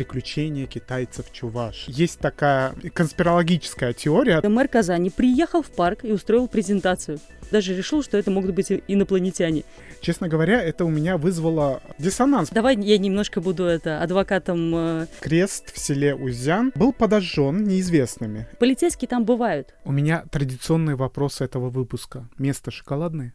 приключения китайцев Чуваш. Есть такая конспирологическая теория. Мэр Казани приехал в парк и устроил презентацию. Даже решил, что это могут быть инопланетяне. Честно говоря, это у меня вызвало диссонанс. Давай я немножко буду это адвокатом. Э... Крест в селе Узян был подожжен неизвестными. Полицейские там бывают. У меня традиционные вопросы этого выпуска. Место шоколадное?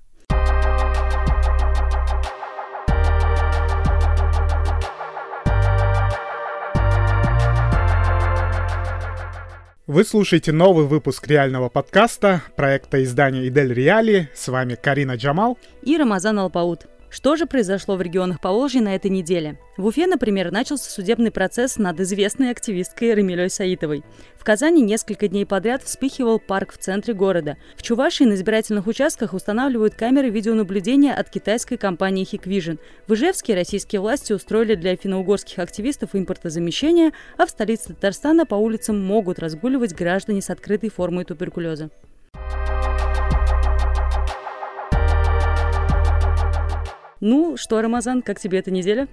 Вы слушаете новый выпуск реального подкаста проекта издания Идель Реали. С вами Карина Джамал и Рамазан Алпаут. Что же произошло в регионах Поволжья на этой неделе? В Уфе, например, начался судебный процесс над известной активисткой Рамилей Саитовой. В Казани несколько дней подряд вспыхивал парк в центре города. В Чувашии на избирательных участках устанавливают камеры видеонаблюдения от китайской компании Hikvision. В Ижевске российские власти устроили для финно-угорских активистов импортозамещение, а в столице Татарстана по улицам могут разгуливать граждане с открытой формой туберкулеза. Ну что, Рамазан, как тебе эта неделя?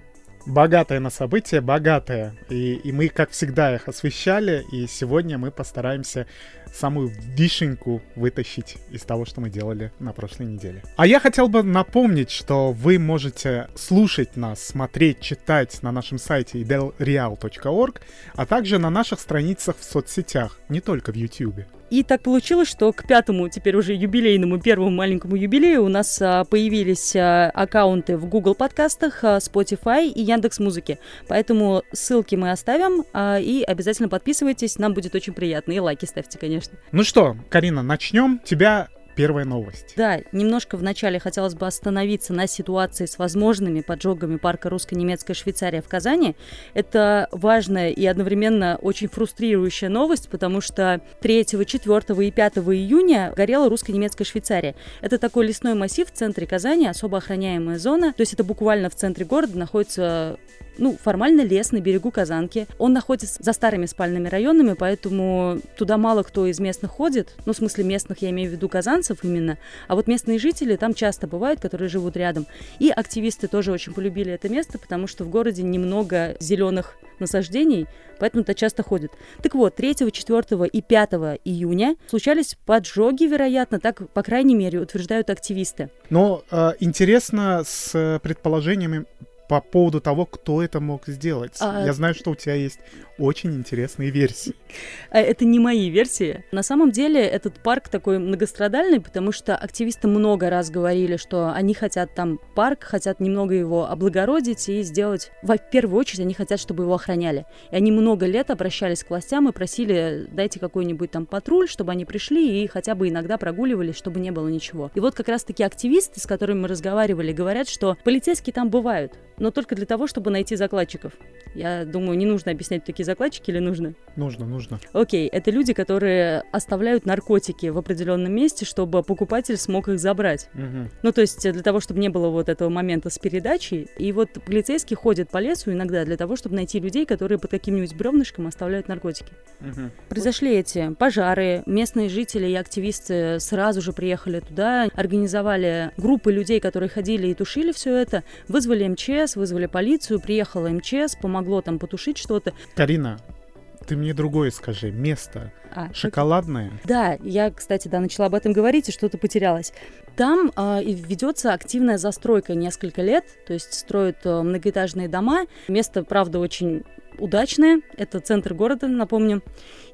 богатая на события, богатая. И, и мы, как всегда, их освещали. И сегодня мы постараемся самую вишенку вытащить из того, что мы делали на прошлой неделе. А я хотел бы напомнить, что вы можете слушать нас, смотреть, читать на нашем сайте idelreal.org, а также на наших страницах в соцсетях, не только в YouTube. И так получилось, что к пятому, теперь уже юбилейному, первому маленькому юбилею у нас а, появились а, аккаунты в Google подкастах, а, Spotify и Яндекс Музыки. Поэтому ссылки мы оставим и обязательно подписывайтесь, нам будет очень приятно. И лайки ставьте, конечно. Ну что, Карина, начнем. Тебя первая новость. Да, немножко вначале хотелось бы остановиться на ситуации с возможными поджогами парка русско-немецкая Швейцария в Казани. Это важная и одновременно очень фрустрирующая новость, потому что 3, 4 и 5 июня горела русско-немецкая Швейцария. Это такой лесной массив в центре Казани, особо охраняемая зона. То есть это буквально в центре города находится ну, формально лес на берегу Казанки. Он находится за старыми спальными районами, поэтому туда мало кто из местных ходит. Ну, в смысле местных, я имею в виду казанцев именно. А вот местные жители там часто бывают, которые живут рядом. И активисты тоже очень полюбили это место, потому что в городе немного зеленых насаждений, поэтому это часто ходит. Так вот, 3, 4 и 5 июня случались поджоги, вероятно, так, по крайней мере, утверждают активисты. Но э, интересно с предположениями по поводу того, кто это мог сделать. А... Я знаю, что у тебя есть очень интересные версии. А это не мои версии. На самом деле этот парк такой многострадальный, потому что активисты много раз говорили, что они хотят там парк, хотят немного его облагородить и сделать... В первую очередь они хотят, чтобы его охраняли. И они много лет обращались к властям и просили, дайте какой-нибудь там патруль, чтобы они пришли и хотя бы иногда прогуливались, чтобы не было ничего. И вот как раз-таки активисты, с которыми мы разговаривали, говорят, что полицейские там бывают, но только для того, чтобы найти закладчиков. Я думаю, не нужно объяснять такие закладчики или нужно? Нужно, нужно. Окей, это люди, которые оставляют наркотики в определенном месте, чтобы покупатель смог их забрать. Угу. Ну, то есть для того, чтобы не было вот этого момента с передачей. И вот полицейские ходят по лесу иногда для того, чтобы найти людей, которые под каким-нибудь бревнышком оставляют наркотики. Угу. Произошли эти пожары, местные жители и активисты сразу же приехали туда, организовали группы людей, которые ходили и тушили все это, вызвали МЧС, вызвали полицию, приехала МЧС, помогло там потушить что-то. Карина, ты мне другое скажи. Место а, шоколадное? Это... Да, я, кстати, да, начала об этом говорить, и что-то потерялось. Там э, ведется активная застройка несколько лет, то есть строят э, многоэтажные дома. Место, правда, очень удачная. Это центр города, напомню.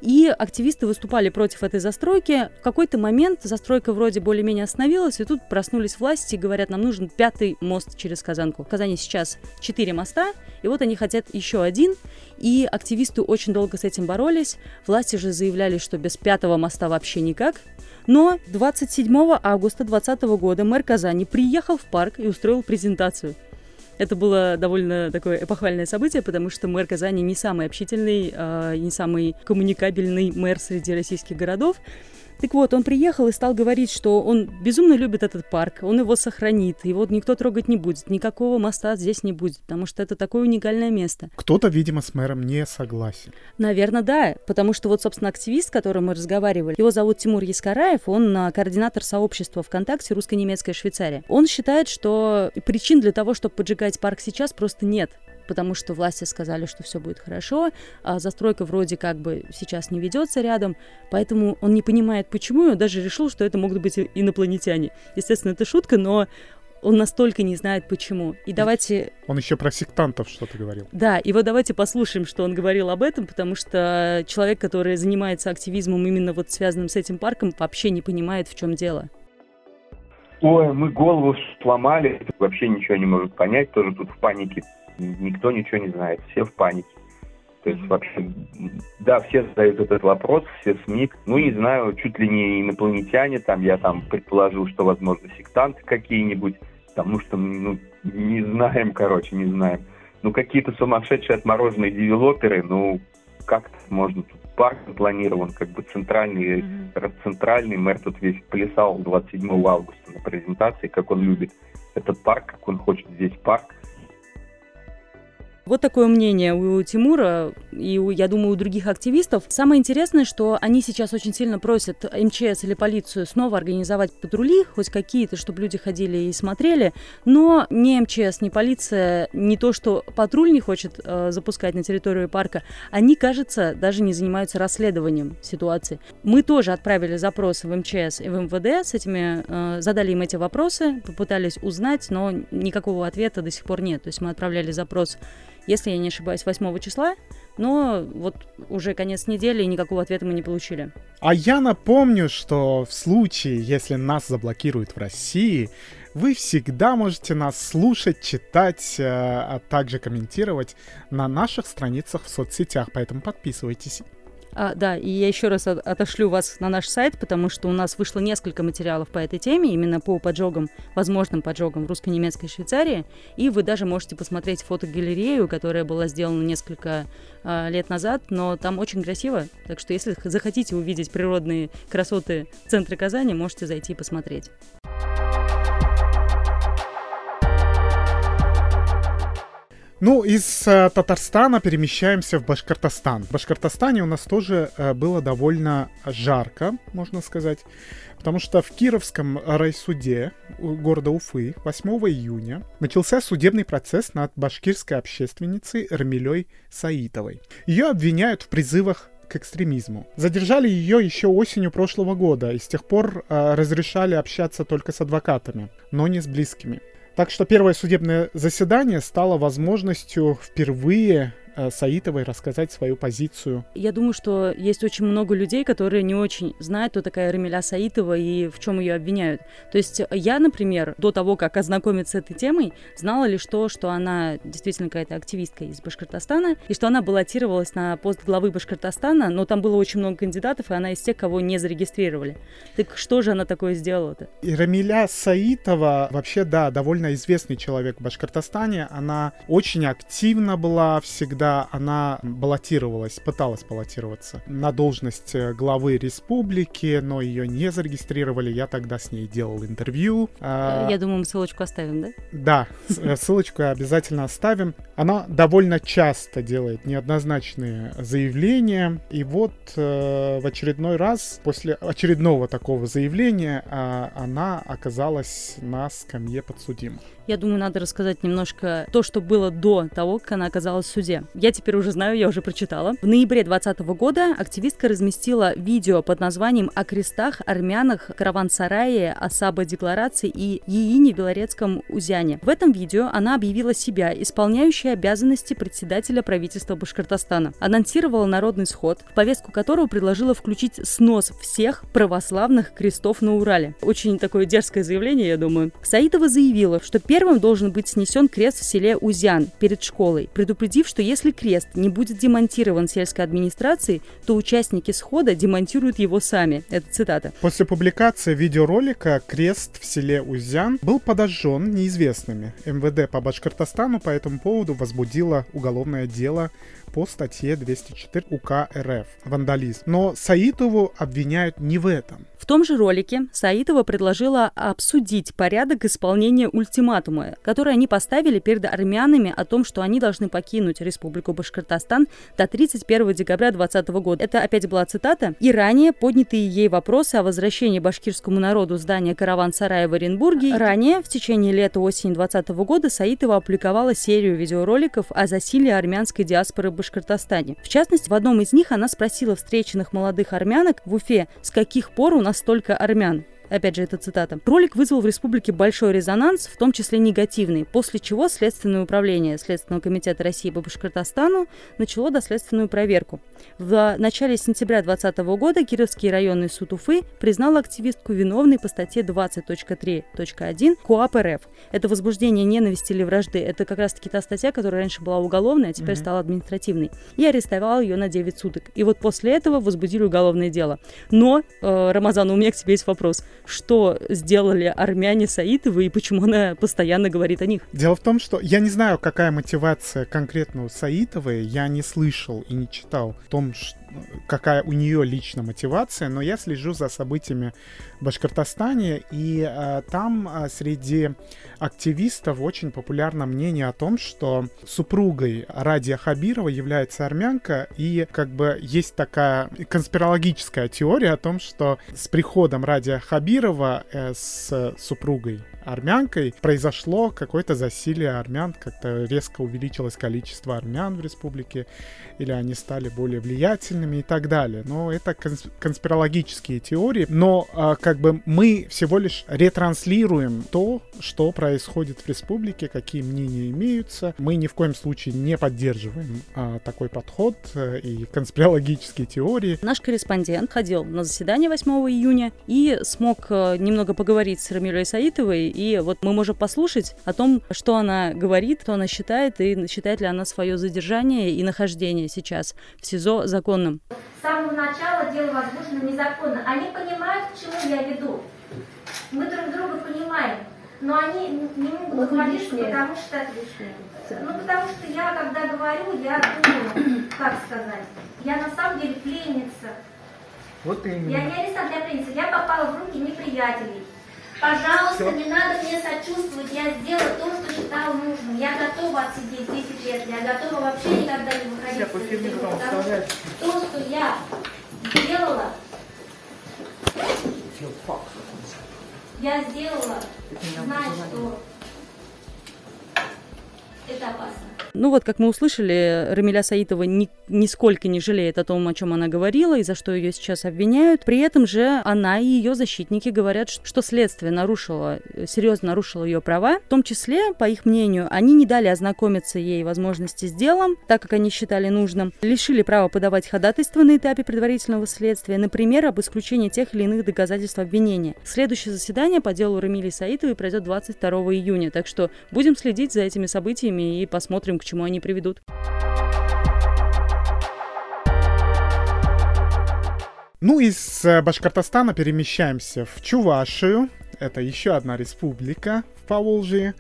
И активисты выступали против этой застройки. В какой-то момент застройка вроде более-менее остановилась, и тут проснулись власти и говорят, нам нужен пятый мост через Казанку. В Казани сейчас четыре моста, и вот они хотят еще один. И активисты очень долго с этим боролись. Власти же заявляли, что без пятого моста вообще никак. Но 27 августа 2020 года мэр Казани приехал в парк и устроил презентацию. Это было довольно такое эпохальное событие, потому что мэр Казани не самый общительный, э, не самый коммуникабельный мэр среди российских городов. Так вот, он приехал и стал говорить, что он безумно любит этот парк, он его сохранит, его никто трогать не будет, никакого моста здесь не будет, потому что это такое уникальное место. Кто-то, видимо, с мэром не согласен. Наверное, да, потому что вот, собственно, активист, с которым мы разговаривали, его зовут Тимур Яскараев, он координатор сообщества ВКонтакте «Русско-немецкая Швейцария». Он считает, что причин для того, чтобы поджигать парк сейчас, просто нет потому что власти сказали, что все будет хорошо, а застройка вроде как бы сейчас не ведется рядом, поэтому он не понимает, почему, и он даже решил, что это могут быть инопланетяне. Естественно, это шутка, но он настолько не знает почему. И давайте... Он еще про сектантов что-то говорил. Да, и вот давайте послушаем, что он говорил об этом, потому что человек, который занимается активизмом именно вот связанным с этим парком, вообще не понимает, в чем дело. Ой, мы голову сломали, вообще ничего не может понять, тоже тут в панике. Никто ничего не знает, все в панике. То есть вообще, да, все задают этот вопрос, все СМИ. Ну, не знаю, чуть ли не инопланетяне, там я там предположил, что, возможно, сектанты какие-нибудь, потому что, ну, не знаем, короче, не знаем. Ну, какие-то сумасшедшие отмороженные девелоперы, ну, как можно тут парк планирован, как бы центральный, mm-hmm. центральный мэр тут весь плясал 27 августа на презентации, как он любит этот парк, как он хочет здесь парк. Вот такое мнение у Тимура и, я думаю, у других активистов. Самое интересное, что они сейчас очень сильно просят МЧС или полицию снова организовать патрули, хоть какие-то, чтобы люди ходили и смотрели, но ни МЧС, ни полиция, не то, что патруль не хочет э, запускать на территорию парка, они, кажется, даже не занимаются расследованием ситуации. Мы тоже отправили запросы в МЧС и в МВД с этими, э, задали им эти вопросы, попытались узнать, но никакого ответа до сих пор нет. То есть мы отправляли запрос если я не ошибаюсь, 8 числа, но вот уже конец недели и никакого ответа мы не получили. А я напомню, что в случае, если нас заблокируют в России, вы всегда можете нас слушать, читать, э, а также комментировать на наших страницах в соцсетях, поэтому подписывайтесь. А, да, и я еще раз отошлю вас на наш сайт, потому что у нас вышло несколько материалов по этой теме, именно по поджогам, возможным поджогам в русско-немецкой Швейцарии, и вы даже можете посмотреть фотогалерею, которая была сделана несколько а, лет назад, но там очень красиво, так что если захотите увидеть природные красоты центра Казани, можете зайти и посмотреть. Ну, из э, Татарстана перемещаемся в Башкортостан. В Башкортостане у нас тоже э, было довольно жарко, можно сказать, потому что в Кировском райсуде города Уфы 8 июня начался судебный процесс над башкирской общественницей Рамилей Саитовой. Ее обвиняют в призывах к экстремизму. Задержали ее еще осенью прошлого года и с тех пор э, разрешали общаться только с адвокатами, но не с близкими. Так что первое судебное заседание стало возможностью впервые Саитовой рассказать свою позицию. Я думаю, что есть очень много людей, которые не очень знают, кто такая Рамиля Саитова и в чем ее обвиняют. То есть я, например, до того, как ознакомиться с этой темой, знала лишь то, что она действительно какая-то активистка из Башкортостана, и что она баллотировалась на пост главы Башкортостана, но там было очень много кандидатов, и она из тех, кого не зарегистрировали. Так что же она такое сделала-то? И Рамиля Саитова вообще, да, довольно известный человек в Башкортостане. Она очень активно была всегда она баллотировалась, пыталась баллотироваться на должность э, главы республики, но ее не зарегистрировали. Я тогда с ней делал интервью. А, Я думаю, мы ссылочку оставим, да? Да, э, ссылочку обязательно оставим. Она довольно часто делает неоднозначные заявления. И вот э, в очередной раз, после очередного такого заявления, э, она оказалась на скамье подсудимых. Я думаю, надо рассказать немножко то, что было до того, как она оказалась в суде. Я теперь уже знаю, я уже прочитала. В ноябре 2020 года активистка разместила видео под названием «О крестах, армянах, караван-сарае, Асаба декларации и Яине Белорецком Узяне». В этом видео она объявила себя исполняющей обязанности председателя правительства Башкортостана. Анонсировала народный сход, в повестку которого предложила включить снос всех православных крестов на Урале. Очень такое дерзкое заявление, я думаю. Саидова заявила, что первым Первым должен быть снесен крест в селе Узян перед школой, предупредив, что если крест не будет демонтирован сельской администрацией, то участники схода демонтируют его сами. Это цитата. После публикации видеоролика крест в селе Узян был подожжен неизвестными. МВД по Башкортостану по этому поводу возбудило уголовное дело по статье 204 УК РФ «Вандализм». Но Саитову обвиняют не в этом. В том же ролике Саитова предложила обсудить порядок исполнения ультиматума, который они поставили перед армянами о том, что они должны покинуть Республику Башкортостан до 31 декабря 2020 года. Это опять была цитата. И ранее поднятые ей вопросы о возвращении башкирскому народу здания караван-сарая в Оренбурге. Ранее, в течение лета-осени 2020 года, Саитова опубликовала серию видеороликов о засилии армянской диаспоры Башкортостане. В частности, в одном из них она спросила встреченных молодых армянок в Уфе, с каких пор у нас столько армян. Опять же, это цитата. Ролик вызвал в республике большой резонанс, в том числе негативный, после чего Следственное управление Следственного комитета России по Башкортостану начало доследственную проверку. В начале сентября 2020 года Кировский районный суд Уфы признал активистку виновной по статье 20.3.1 КОАП РФ. Это возбуждение ненависти или вражды. Это как раз-таки та статья, которая раньше была уголовной, а теперь mm-hmm. стала административной. И арестовал ее на 9 суток. И вот после этого возбудили уголовное дело. Но, э, Рамазан, у меня к тебе есть вопрос что сделали армяне Саитовы и почему она постоянно говорит о них. Дело в том, что я не знаю, какая мотивация конкретно у Саитовой, я не слышал и не читал о том, что какая у нее лично мотивация, но я слежу за событиями в Башкортостане, и а, там а, среди активистов очень популярно мнение о том, что супругой Радия Хабирова является армянка, и как бы есть такая конспирологическая теория о том, что с приходом Радия Хабирова э, с супругой армянкой произошло какое-то засилие армян, как-то резко увеличилось количество армян в республике, или они стали более влиятельными и так далее. Но это конспирологические теории. Но а, как бы мы всего лишь ретранслируем то, что происходит в республике, какие мнения имеются. Мы ни в коем случае не поддерживаем а, такой подход а, и конспирологические теории. Наш корреспондент ходил на заседание 8 июня и смог а, немного поговорить с Рамилей Саитовой и вот мы можем послушать о том, что она говорит, что она считает, и считает ли она свое задержание и нахождение сейчас в СИЗО законным. С самого начала дело возбуждено незаконно. Они понимают, к чему я веду. Мы друг друга понимаем. Но они не могут говорить, потому что... Ну, потому что я, когда говорю, я думаю, как сказать, я на самом деле пленница. Вот именно. Я не арестант, я пленница. Я попала в руки неприятелей. Пожалуйста, Все. не надо мне сочувствовать, я сделала то, что считала нужным. Я готова отсидеть 10 лет, я готова вообще никогда не выходить потому что то, что я сделала, я сделала, знать, что опасно. Ну вот, как мы услышали, Рамиля Саитова ни, нисколько не жалеет о том, о чем она говорила и за что ее сейчас обвиняют. При этом же она и ее защитники говорят, что следствие нарушило, серьезно нарушило ее права. В том числе, по их мнению, они не дали ознакомиться ей возможности с делом, так как они считали нужным, лишили права подавать ходатайство на этапе предварительного следствия, например, об исключении тех или иных доказательств обвинения. Следующее заседание по делу Рамили Саитовой пройдет 22 июня, так что будем следить за этими событиями и посмотрим, к чему они приведут. Ну, из э, Башкортостана перемещаемся в Чувашию. Это еще одна республика в Поволжье.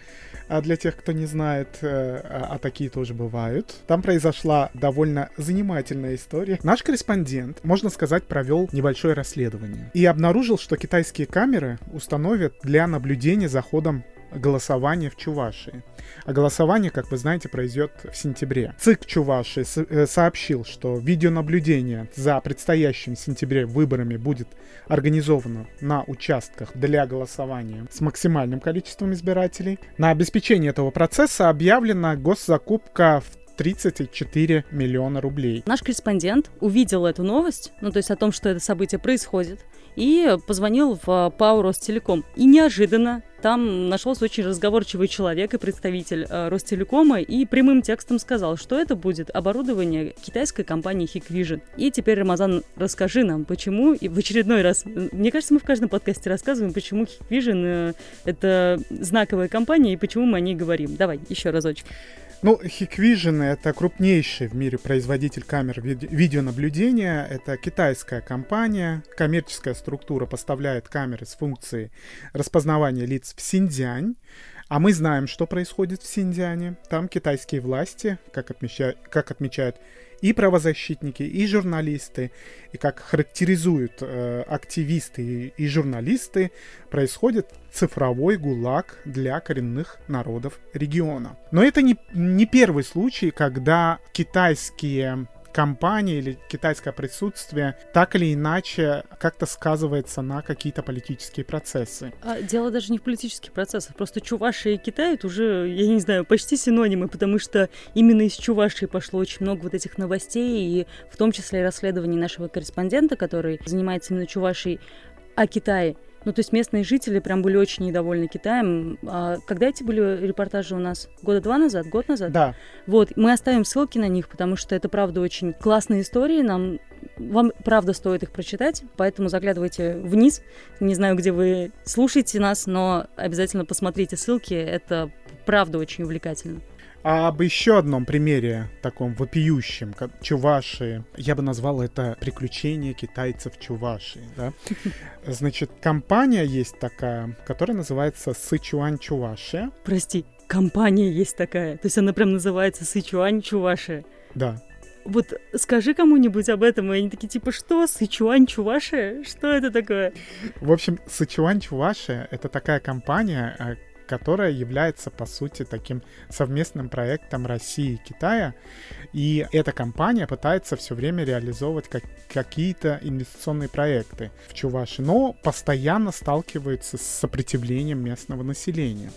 А для тех, кто не знает, э, а, а такие тоже бывают. Там произошла довольно занимательная история. Наш корреспондент, можно сказать, провел небольшое расследование и обнаружил, что китайские камеры установят для наблюдения за ходом голосование в Чувашии. А голосование, как вы знаете, произойдет в сентябре. ЦИК Чувашии э, сообщил, что видеонаблюдение за предстоящим в сентябре выборами будет организовано на участках для голосования с максимальным количеством избирателей. На обеспечение этого процесса объявлена госзакупка в 34 миллиона рублей. Наш корреспондент увидел эту новость, ну то есть о том, что это событие происходит, и позвонил в ПАО Ростелеком. И неожиданно там нашелся очень разговорчивый человек и представитель э, Ростелекома и прямым текстом сказал, что это будет оборудование китайской компании Hikvision. И теперь, Рамазан, расскажи нам, почему, и в очередной раз, мне кажется, мы в каждом подкасте рассказываем, почему Hikvision э, это знаковая компания и почему мы о ней говорим. Давай, еще разочек. Ну, Hikvision — это крупнейший в мире производитель камер ви- видеонаблюдения. Это китайская компания. Коммерческая структура поставляет камеры с функцией распознавания лиц в Синьцзянь. А мы знаем, что происходит в Синьцзяне. Там китайские власти, как, отмечают, как отмечают и правозащитники, и журналисты, и как характеризуют э, активисты и, и журналисты, происходит цифровой гулаг для коренных народов региона. Но это не, не первый случай, когда китайские компания или китайское присутствие так или иначе как-то сказывается на какие-то политические процессы. А дело даже не в политических процессах, просто Чувашия и Китай это уже, я не знаю, почти синонимы, потому что именно из Чувашии пошло очень много вот этих новостей, и в том числе расследований нашего корреспондента, который занимается именно Чувашией, о Китае. Ну, то есть местные жители прям были очень недовольны Китаем. А когда эти были репортажи у нас? Года два назад? Год назад? Да. Вот, мы оставим ссылки на них, потому что это, правда, очень классные истории. Нам вам правда стоит их прочитать, поэтому заглядывайте вниз. Не знаю, где вы слушаете нас, но обязательно посмотрите ссылки. Это правда очень увлекательно. А об еще одном примере, таком вопиющем, как Чуваши, я бы назвал это «Приключения китайцев Чуваши». Да? Значит, компания есть такая, которая называется «Сычуань Чуваши». Прости, компания есть такая? То есть она прям называется «Сычуань Чуваши»? Да. Вот скажи кому-нибудь об этом, и они такие, типа, что, Сычуань Чуваши? Что это такое? В общем, Сычуань Чуваши — это такая компания, а, которая является, по сути, таким совместным проектом России и Китая. И эта компания пытается все время реализовывать как, какие-то инвестиционные проекты в Чуваши, но постоянно сталкивается с сопротивлением местного населения.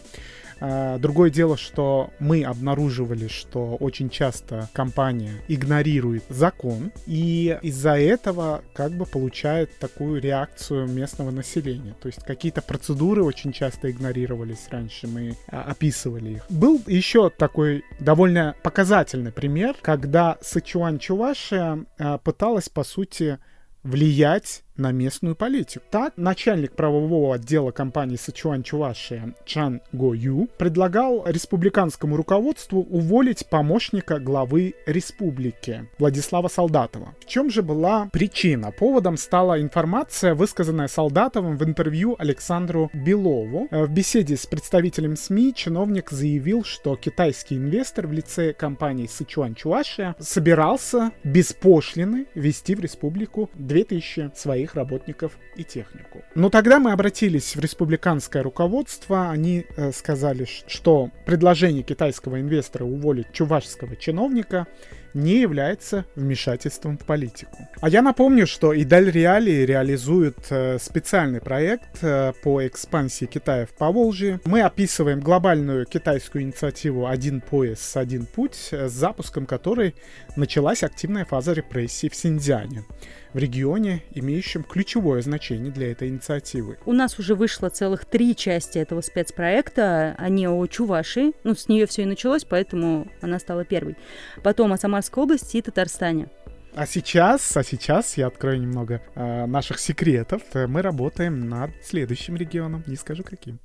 А, другое дело, что мы обнаруживали, что очень часто компания игнорирует закон, и из-за этого как бы получает такую реакцию местного населения. То есть какие-то процедуры очень часто игнорировались раньше, мы а, описывали их. Был еще такой довольно показательный пример, когда Сычуань Чувашия а, пыталась, по сути, влиять на местную политику. Так, начальник правового отдела компании Сычуань Чувашия Чан Го Ю предлагал республиканскому руководству уволить помощника главы республики Владислава Солдатова. В чем же была причина? Поводом стала информация, высказанная Солдатовым в интервью Александру Белову. В беседе с представителем СМИ чиновник заявил, что китайский инвестор в лице компании Сычуань Чувашия собирался без пошлины ввести в республику 2000 своих своих работников и технику. Но тогда мы обратились в республиканское руководство. Они э, сказали, что предложение китайского инвестора уволить чувашского чиновника не является вмешательством в политику. А я напомню, что Идаль Реали реализует э, специальный проект э, по экспансии Китая в Поволжье. Мы описываем глобальную китайскую инициативу «Один пояс, один путь», с запуском которой началась активная фаза репрессий в Синьцзяне в регионе, имеющем ключевое значение для этой инициативы. У нас уже вышло целых три части этого спецпроекта. Они о Чувашии. Ну, с нее все и началось, поэтому она стала первой. Потом о Самарской области и Татарстане. А сейчас, а сейчас я открою немного э, наших секретов. Мы работаем над следующим регионом, не скажу каким.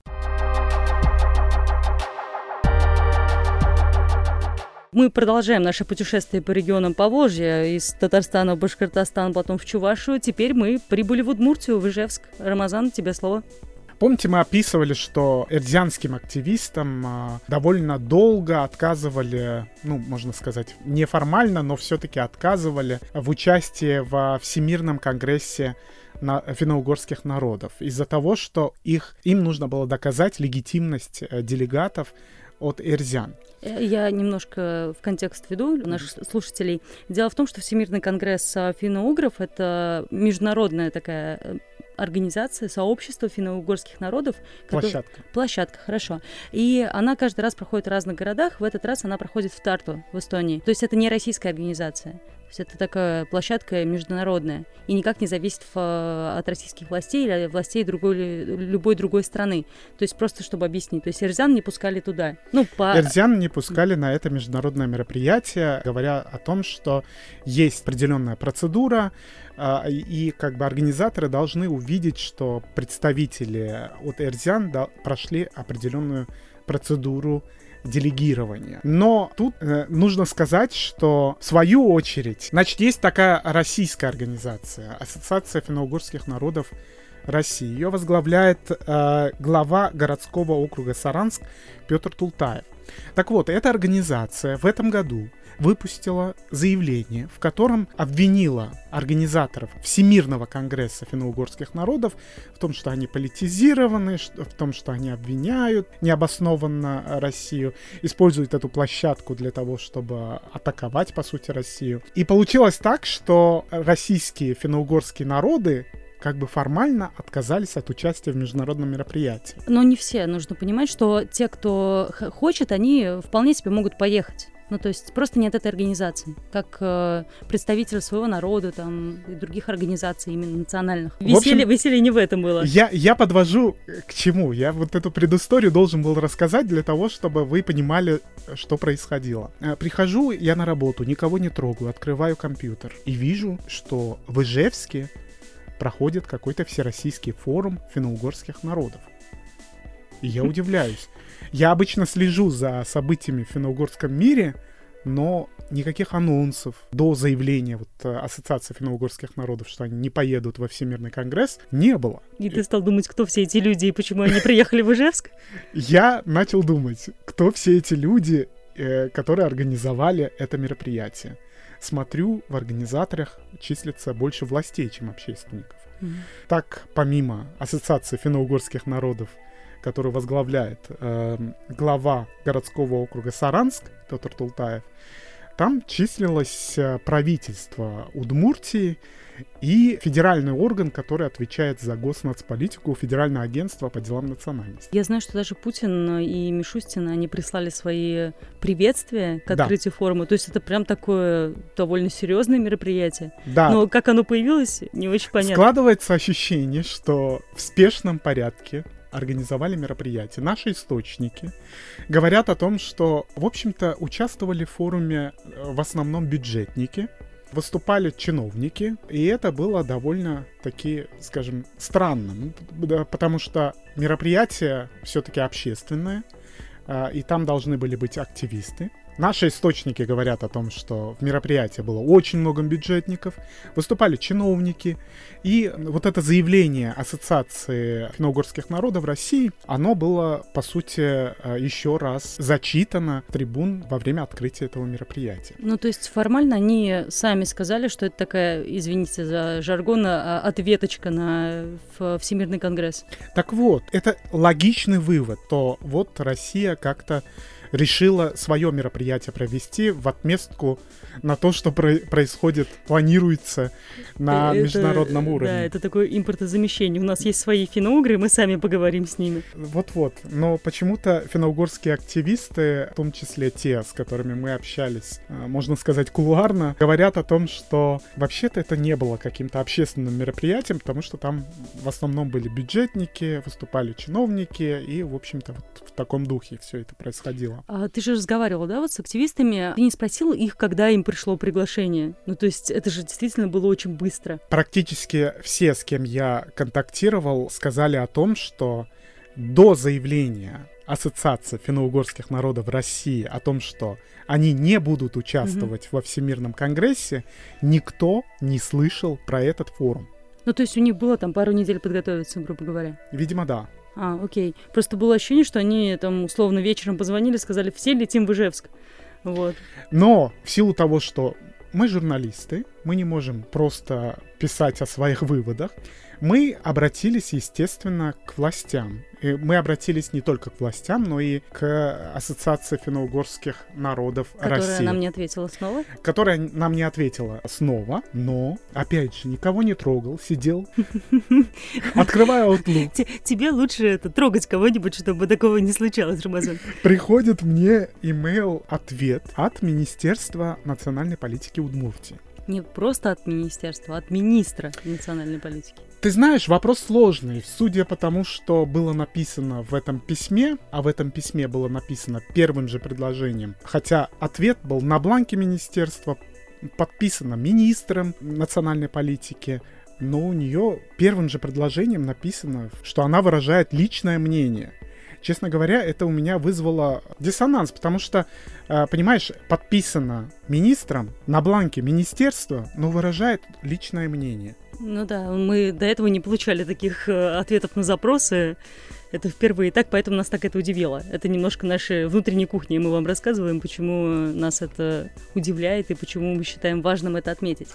Мы продолжаем наше путешествие по регионам Поволжья, из Татарстана в Башкортостан, потом в Чувашию. Теперь мы прибыли в Удмуртию, в Ижевск. Рамазан, тебе слово. Помните, мы описывали, что эрзянским активистам а, довольно долго отказывали, ну, можно сказать, неформально, но все-таки отказывали в участии во Всемирном конгрессе на финно-угорских народов из-за того, что их, им нужно было доказать легитимность э, делегатов от эрзян. Э, я немножко в контекст веду наших слушателей. Дело в том, что Всемирный конгресс финно-угров — это международная такая э, организация, сообщество финно-угорских народов. Площадка. Который... Площадка, хорошо. И она каждый раз проходит в разных городах. В этот раз она проходит в Тарту, в Эстонии. То есть это не российская организация. То есть это такая площадка международная и никак не зависит в, от российских властей или властей другой, любой другой страны. То есть просто чтобы объяснить. То есть Эрзян не пускали туда. Ну, по... Эрзян не пускали на это международное мероприятие, говоря о том, что есть определенная процедура, а, и как бы организаторы должны увидеть, что представители от Эрзян прошли определенную процедуру делегирования. Но тут э, нужно сказать, что в свою очередь, значит, есть такая российская организация, Ассоциация финно-угорских народов России. Ее возглавляет э, глава городского округа Саранск Петр Тултаев. Так вот, эта организация в этом году выпустила заявление, в котором обвинила организаторов Всемирного конгресса финно-угорских народов в том, что они политизированы, в том, что они обвиняют необоснованно Россию, используют эту площадку для того, чтобы атаковать, по сути, Россию. И получилось так, что российские финно-угорские народы как бы формально отказались от участия в международном мероприятии. Но не все. Нужно понимать, что те, кто хочет, они вполне себе могут поехать. Ну, то есть просто нет этой организации, как э, представитель своего народа там и других организаций именно национальных. Веселье, общем, веселье не в этом было. Я, я подвожу к чему? Я вот эту предысторию должен был рассказать для того, чтобы вы понимали, что происходило. Э, прихожу я на работу, никого не трогаю, открываю компьютер и вижу, что в Ижевске проходит какой-то всероссийский форум финно-угорских народов. И я удивляюсь. Я обычно слежу за событиями в финно-угорском мире, но никаких анонсов до заявления вот, э, Ассоциации финно-угорских народов, что они не поедут во Всемирный конгресс, не было. И ты стал думать, кто все эти люди и почему они приехали в Ижевск? Я начал думать, кто все эти люди, э, которые организовали это мероприятие. Смотрю, в организаторах числится больше властей, чем общественников. Mm-hmm. Так, помимо Ассоциации финно-угорских народов, который возглавляет э, глава городского округа Саранск, Петр Тултаев, там числилось э, правительство Удмуртии и федеральный орган, который отвечает за госнацполитику, Федеральное агентство по делам национальности. Я знаю, что даже Путин и Мишустин, они прислали свои приветствия к открытию да. форума. То есть это прям такое довольно серьезное мероприятие. Да. Но как оно появилось, не очень понятно. Складывается ощущение, что в спешном порядке организовали мероприятие. Наши источники говорят о том, что, в общем-то, участвовали в форуме э, в основном бюджетники, выступали чиновники, и это было довольно таки, скажем, странно, ну, потому что мероприятие все-таки общественное, а, и там должны были быть активисты. Наши источники говорят о том, что в мероприятии было очень много бюджетников, выступали чиновники, и вот это заявление Ассоциации финно-угорских народов России, оно было, по сути, э, еще раз зачитано трибун во время открытия этого мероприятия. Ну, то есть формально они сами сказали, что это такая, извините за жаргон, а, ответочка на Всемирный конгресс. Так вот, это логичный вывод, то вот Россия как-то решила свое мероприятие провести в отместку на то, что про- происходит, планируется на это, международном уровне. Да, это такое импортозамещение. У нас есть свои финно-угры, мы сами поговорим с ними. Вот-вот. Но почему-то финно-угорские активисты, в том числе те, с которыми мы общались, э, можно сказать, кулуарно, говорят о том, что вообще-то это не было каким-то общественным мероприятием, потому что там в основном были бюджетники, выступали чиновники, и, в общем-то, вот таком духе все это происходило. А ты же разговаривал, да, вот с активистами. Ты не спросил их, когда им пришло приглашение? Ну, то есть это же действительно было очень быстро. Практически все, с кем я контактировал, сказали о том, что до заявления Ассоциации финно-угорских народов России о том, что они не будут участвовать угу. во Всемирном конгрессе, никто не слышал про этот форум. Ну, то есть у них было там пару недель подготовиться, грубо говоря? Видимо, да. А, окей. Просто было ощущение, что они там условно вечером позвонили, сказали, все летим в Ижевск. Вот. Но в силу того, что мы журналисты, мы не можем просто писать о своих выводах, мы обратились, естественно, к властям. И мы обратились не только к властям, но и к Ассоциации финно-угорских народов Которая России. Которая нам не ответила снова? Которая нам не ответила снова, но, опять же, никого не трогал, сидел, открывая Outlook. Тебе лучше это трогать кого-нибудь, чтобы такого не случалось, Рамазан. Приходит мне имейл ответ от Министерства национальной политики Удмуртии. Не просто от министерства, а от министра национальной политики. Ты знаешь, вопрос сложный. Судя по тому, что было написано в этом письме, а в этом письме было написано первым же предложением, хотя ответ был на бланке министерства, подписано министром национальной политики, но у нее первым же предложением написано, что она выражает личное мнение. Честно говоря, это у меня вызвало диссонанс, потому что, э, понимаешь, подписано министром на бланке министерства, но выражает личное мнение. Ну да, мы до этого не получали таких э, ответов на запросы. Это впервые так, поэтому нас так это удивило. Это немножко наши внутренние кухни, мы вам рассказываем, почему нас это удивляет и почему мы считаем важным это отметить.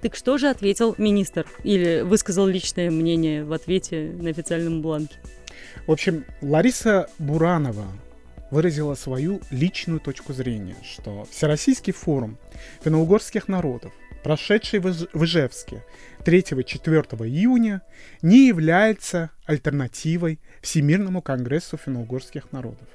Так что же ответил министр? Или высказал личное мнение в ответе на официальном бланке? В общем, Лариса Буранова выразила свою личную точку зрения, что Всероссийский форум финно-угорских народов, прошедший в Ижевске 3-4 июня, не является альтернативой Всемирному конгрессу финно-угорских народов.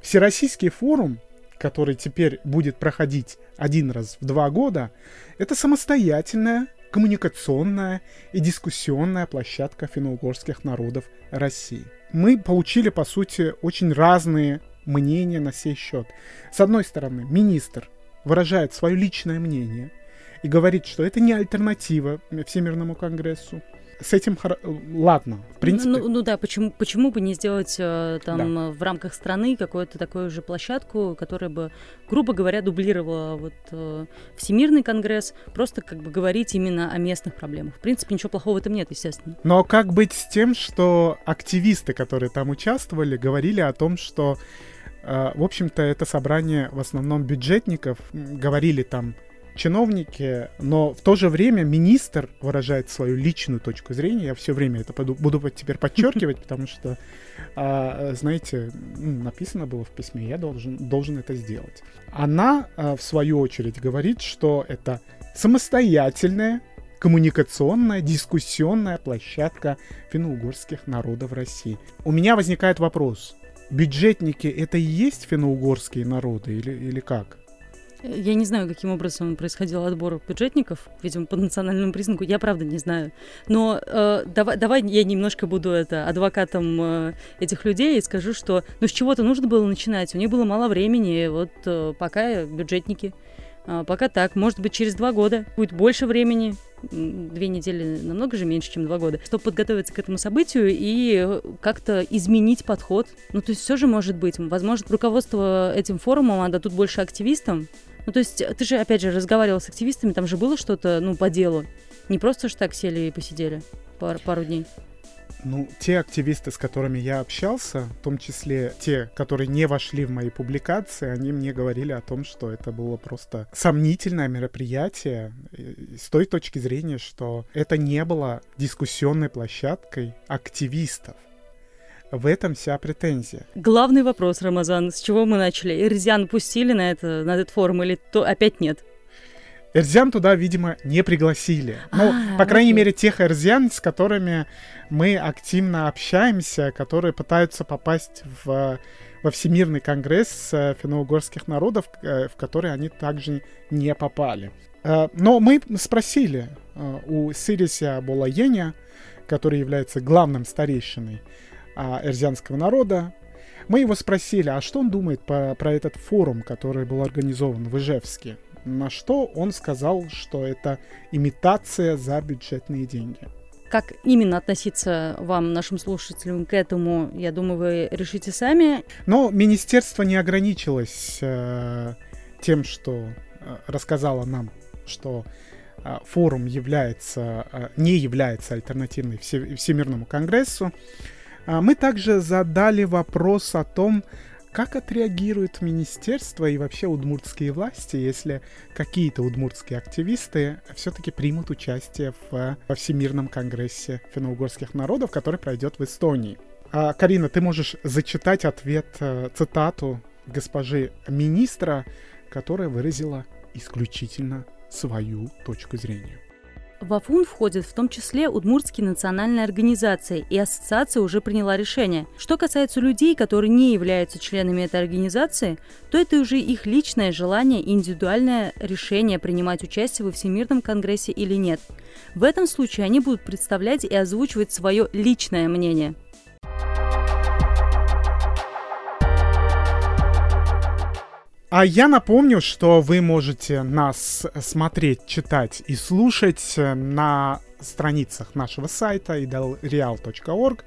Всероссийский форум который теперь будет проходить один раз в два года, это самостоятельная коммуникационная и дискуссионная площадка финно-угорских народов России. Мы получили, по сути, очень разные мнения на сей счет. С одной стороны, министр выражает свое личное мнение и говорит, что это не альтернатива Всемирному конгрессу с этим хор... ладно, в принципе. Ну, ну да, почему, почему бы не сделать э, там да. в рамках страны какую-то такую же площадку, которая бы, грубо говоря, дублировала вот э, Всемирный конгресс, просто как бы говорить именно о местных проблемах. В принципе, ничего плохого в этом нет, естественно. Но как быть с тем, что активисты, которые там участвовали, говорили о том, что э, в общем-то, это собрание в основном бюджетников, говорили там чиновники, но в то же время министр выражает свою личную точку зрения. Я все время это буду теперь подчеркивать, потому что, а, знаете, написано было в письме, я должен, должен это сделать. Она, а, в свою очередь, говорит, что это самостоятельная коммуникационная, дискуссионная площадка финно-угорских народов России. У меня возникает вопрос. Бюджетники — это и есть финно-угорские народы или, или как? Я не знаю, каким образом происходил отбор бюджетников, видимо, по национальному признаку. Я правда не знаю. Но э, давай, давай я немножко буду это адвокатом э, этих людей и скажу, что ну с чего-то нужно было начинать. У них было мало времени. Вот э, пока бюджетники. Э, пока так. Может быть, через два года будет больше времени. Две недели намного же меньше, чем два года, чтобы подготовиться к этому событию и как-то изменить подход. Ну, то есть все же может быть. Возможно, руководство этим форумом отдадут больше активистам, ну, то есть ты же, опять же, разговаривал с активистами, там же было что-то, ну, по делу. Не просто ж так сели и посидели пар- пару дней. Ну, те активисты, с которыми я общался, в том числе те, которые не вошли в мои публикации, они мне говорили о том, что это было просто сомнительное мероприятие с той точки зрения, что это не было дискуссионной площадкой активистов. В этом вся претензия. Главный вопрос, Рамазан, с чего мы начали? Эрзян пустили на, это, на этот форум или то опять нет? Эрзян туда, видимо, не пригласили. Ну, а, по крайней окей. мере, тех эрзян, с которыми мы активно общаемся, которые пытаются попасть в, во Всемирный конгресс э, финно-угорских народов, э, в который они также не попали. Э, но мы спросили у Сирися Болаеня, который является главным старейшиной а, эрзянского народа. Мы его спросили, а что он думает по, про этот форум, который был организован в Ижевске. На что он сказал, что это имитация за бюджетные деньги. Как именно относиться вам, нашим слушателям, к этому, я думаю, вы решите сами. Но министерство не ограничилось э, тем, что э, рассказало нам, что э, форум является, э, не является альтернативой Всемирному конгрессу. А мы также задали вопрос о том, как отреагирует министерство и вообще удмуртские власти, если какие-то удмуртские активисты все-таки примут участие в, во Всемирном конгрессе финно-угорских народов, который пройдет в Эстонии. А, Карина, ты можешь зачитать ответ, э, цитату госпожи министра, которая выразила исключительно свою точку зрения. В АФУН входит в том числе Удмуртские национальные организации, и ассоциация уже приняла решение. Что касается людей, которые не являются членами этой организации, то это уже их личное желание и индивидуальное решение принимать участие во Всемирном конгрессе или нет. В этом случае они будут представлять и озвучивать свое личное мнение. А я напомню, что вы можете нас смотреть, читать и слушать на страницах нашего сайта idalreal.org,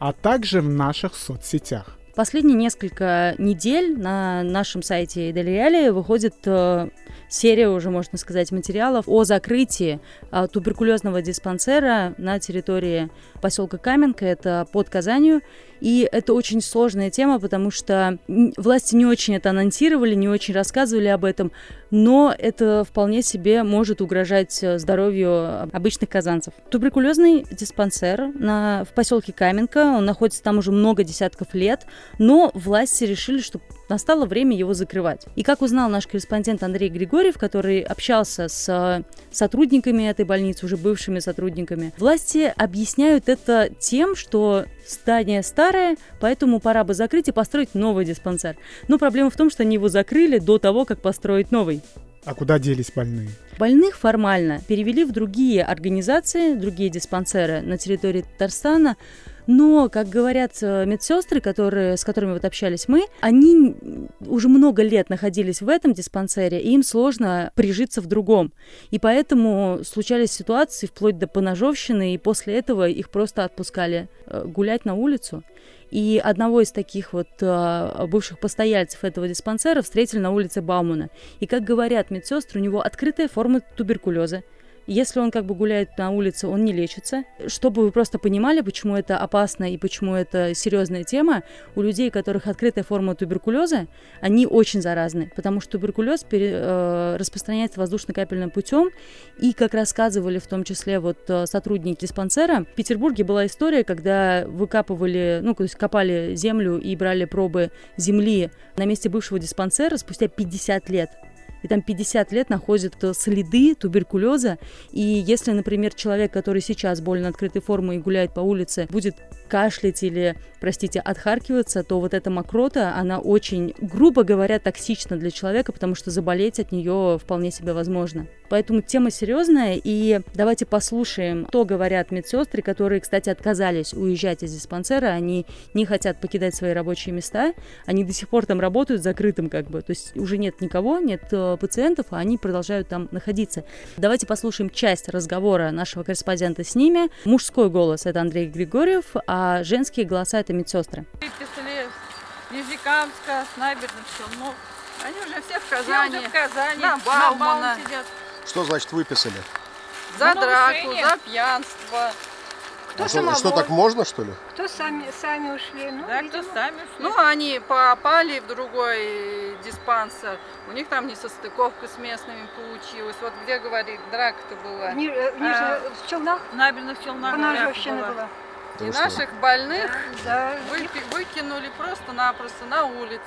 а также в наших соцсетях. Последние несколько недель на нашем сайте Делиали выходит э, серия, уже можно сказать, материалов о закрытии э, туберкулезного диспансера на территории поселка Каменка, это под Казанью. И это очень сложная тема, потому что власти не очень это анонсировали, не очень рассказывали об этом, но это вполне себе может угрожать э, здоровью обычных казанцев. Туберкулезный диспансер на, в поселке Каменка, он находится там уже много десятков лет, но власти решили, что настало время его закрывать. И как узнал наш корреспондент Андрей Григорьев, который общался с э, сотрудниками этой больницы, уже бывшими сотрудниками, власти объясняют это тем, что здание старое, поэтому пора бы закрыть и построить новый диспансер. Но проблема в том, что они его закрыли до того, как построить новый. А куда делись больные? Больных формально перевели в другие организации, другие диспансеры на территории Татарстана, но, как говорят э, медсестры, которые, с которыми вот общались мы, они уже много лет находились в этом диспансере, и им сложно прижиться в другом. И поэтому случались ситуации вплоть до поножовщины, и после этого их просто отпускали э, гулять на улицу. И одного из таких вот э, бывших постояльцев этого диспансера встретили на улице Баумана. И, как говорят медсестры, у него открытая форма туберкулеза. Если он как бы гуляет на улице, он не лечится. Чтобы вы просто понимали, почему это опасно и почему это серьезная тема, у людей, у которых открытая форма туберкулеза, они очень заразны, потому что туберкулез пере, э, распространяется воздушно-капельным путем. И, как рассказывали в том числе вот э, сотрудники диспансера, в Петербурге была история, когда выкапывали, ну, то есть копали землю и брали пробы земли на месте бывшего диспансера спустя 50 лет и там 50 лет находят э, следы туберкулеза. И если, например, человек, который сейчас болен открытой формой и гуляет по улице, будет кашлять или, простите, отхаркиваться, то вот эта мокрота, она очень, грубо говоря, токсична для человека, потому что заболеть от нее вполне себе возможно. Поэтому тема серьезная, и давайте послушаем, что говорят медсестры, которые, кстати, отказались уезжать из диспансера, они не хотят покидать свои рабочие места, они до сих пор там работают закрытым как бы, то есть уже нет никого, нет э, пациентов, а они продолжают там находиться. Давайте послушаем часть разговора нашего корреспондента с ними. Мужской голос — это Андрей Григорьев, а женские голоса — это медсестры. Выписали Нижнекамска, с набережных Челнов. Они уже все в Казани. Все уже в Казани. На Баумана. сидят. Что значит выписали? За драку, за пьянство. Кто а что, что, так можно, что ли? Кто сами, сами ушли? Ну, да, видимо. кто сами ушли. Ну, они попали в другой диспансер. У них там несостыковка с местными получилась. Вот где, говорит, драка-то была? Ни, э, а, в Челнах? В набережных Челнах Поножовщина была. И наших больных да, вы, выкинули просто-напросто на улицу.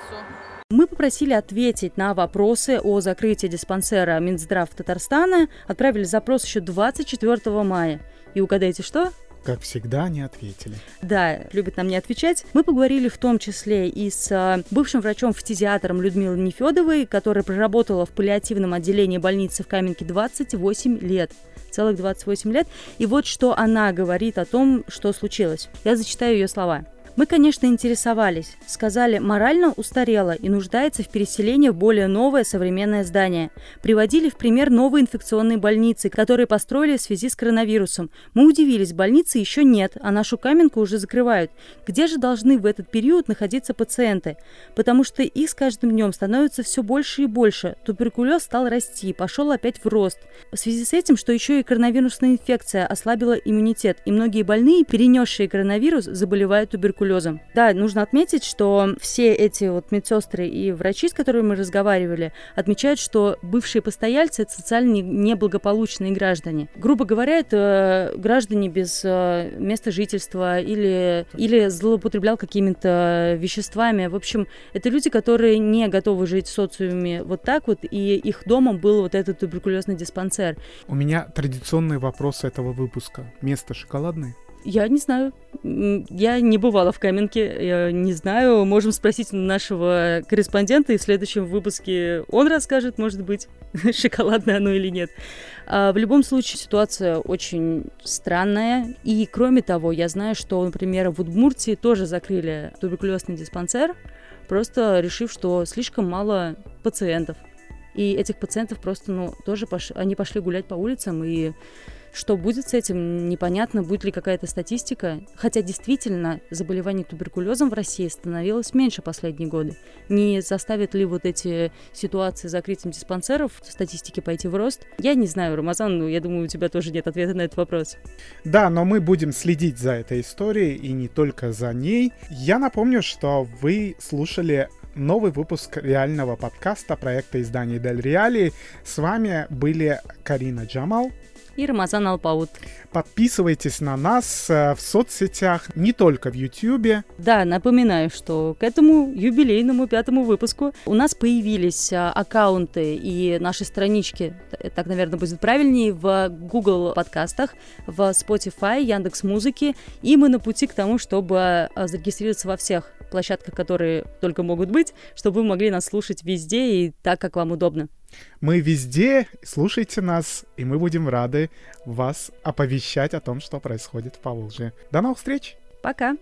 Мы попросили ответить на вопросы о закрытии диспансера Минздрав Татарстана. Отправили запрос еще 24 мая. И угадайте что? Как всегда, они ответили. Да, любят нам не отвечать. Мы поговорили в том числе и с а, бывшим врачом-фтизиатром Людмилой Нефедовой, которая проработала в паллиативном отделении больницы в Каменке 28 лет целых 28 лет. И вот что она говорит о том, что случилось. Я зачитаю ее слова. Мы, конечно, интересовались. Сказали, морально устарела и нуждается в переселении в более новое современное здание. Приводили в пример новые инфекционные больницы, которые построили в связи с коронавирусом. Мы удивились, больницы еще нет, а нашу каменку уже закрывают. Где же должны в этот период находиться пациенты? Потому что их с каждым днем становится все больше и больше. Туберкулез стал расти, пошел опять в рост. В связи с этим, что еще и коронавирусная инфекция ослабила иммунитет, и многие больные, перенесшие коронавирус, заболевают туберкулезом туберкулезом. Да, нужно отметить, что все эти вот медсестры и врачи, с которыми мы разговаривали, отмечают, что бывшие постояльцы — это социально неблагополучные граждане. Грубо говоря, это граждане без э, места жительства или, или злоупотреблял какими-то веществами. В общем, это люди, которые не готовы жить в социуме вот так вот, и их домом был вот этот туберкулезный диспансер. У меня традиционный вопрос этого выпуска. Место шоколадное? Я не знаю. Я не бывала в Каменке, я не знаю. Можем спросить нашего корреспондента, и в следующем выпуске он расскажет, может быть, шоколадное оно или нет. А в любом случае, ситуация очень странная. И кроме того, я знаю, что, например, в Удмуртии тоже закрыли туберкулезный диспансер, просто решив, что слишком мало пациентов. И этих пациентов просто, ну, тоже пош... они пошли гулять по улицам и Что будет с этим, непонятно, будет ли какая-то статистика. Хотя действительно заболеваний туберкулезом в России становилось меньше последние годы. Не заставят ли вот эти ситуации с закрытием диспансеров статистики пойти в рост? Я не знаю, Рамазан, но я думаю, у тебя тоже нет ответа на этот вопрос. Да, но мы будем следить за этой историей и не только за ней. Я напомню, что вы слушали новый выпуск реального подкаста проекта издания Дель Реали. С вами были Карина Джамал и Рамазан Алпаут. Подписывайтесь на нас э, в соцсетях, не только в YouTube. Да, напоминаю, что к этому юбилейному пятому выпуску у нас появились э, аккаунты и наши странички, так, наверное, будет правильнее, в Google подкастах, в Spotify, Яндекс Музыки, и мы на пути к тому, чтобы э, зарегистрироваться во всех площадках, которые только могут быть, чтобы вы могли нас слушать везде и так, как вам удобно. Мы везде, слушайте нас, и мы будем рады вас оповещать о том, что происходит в Поволжье. До новых встреч! Пока!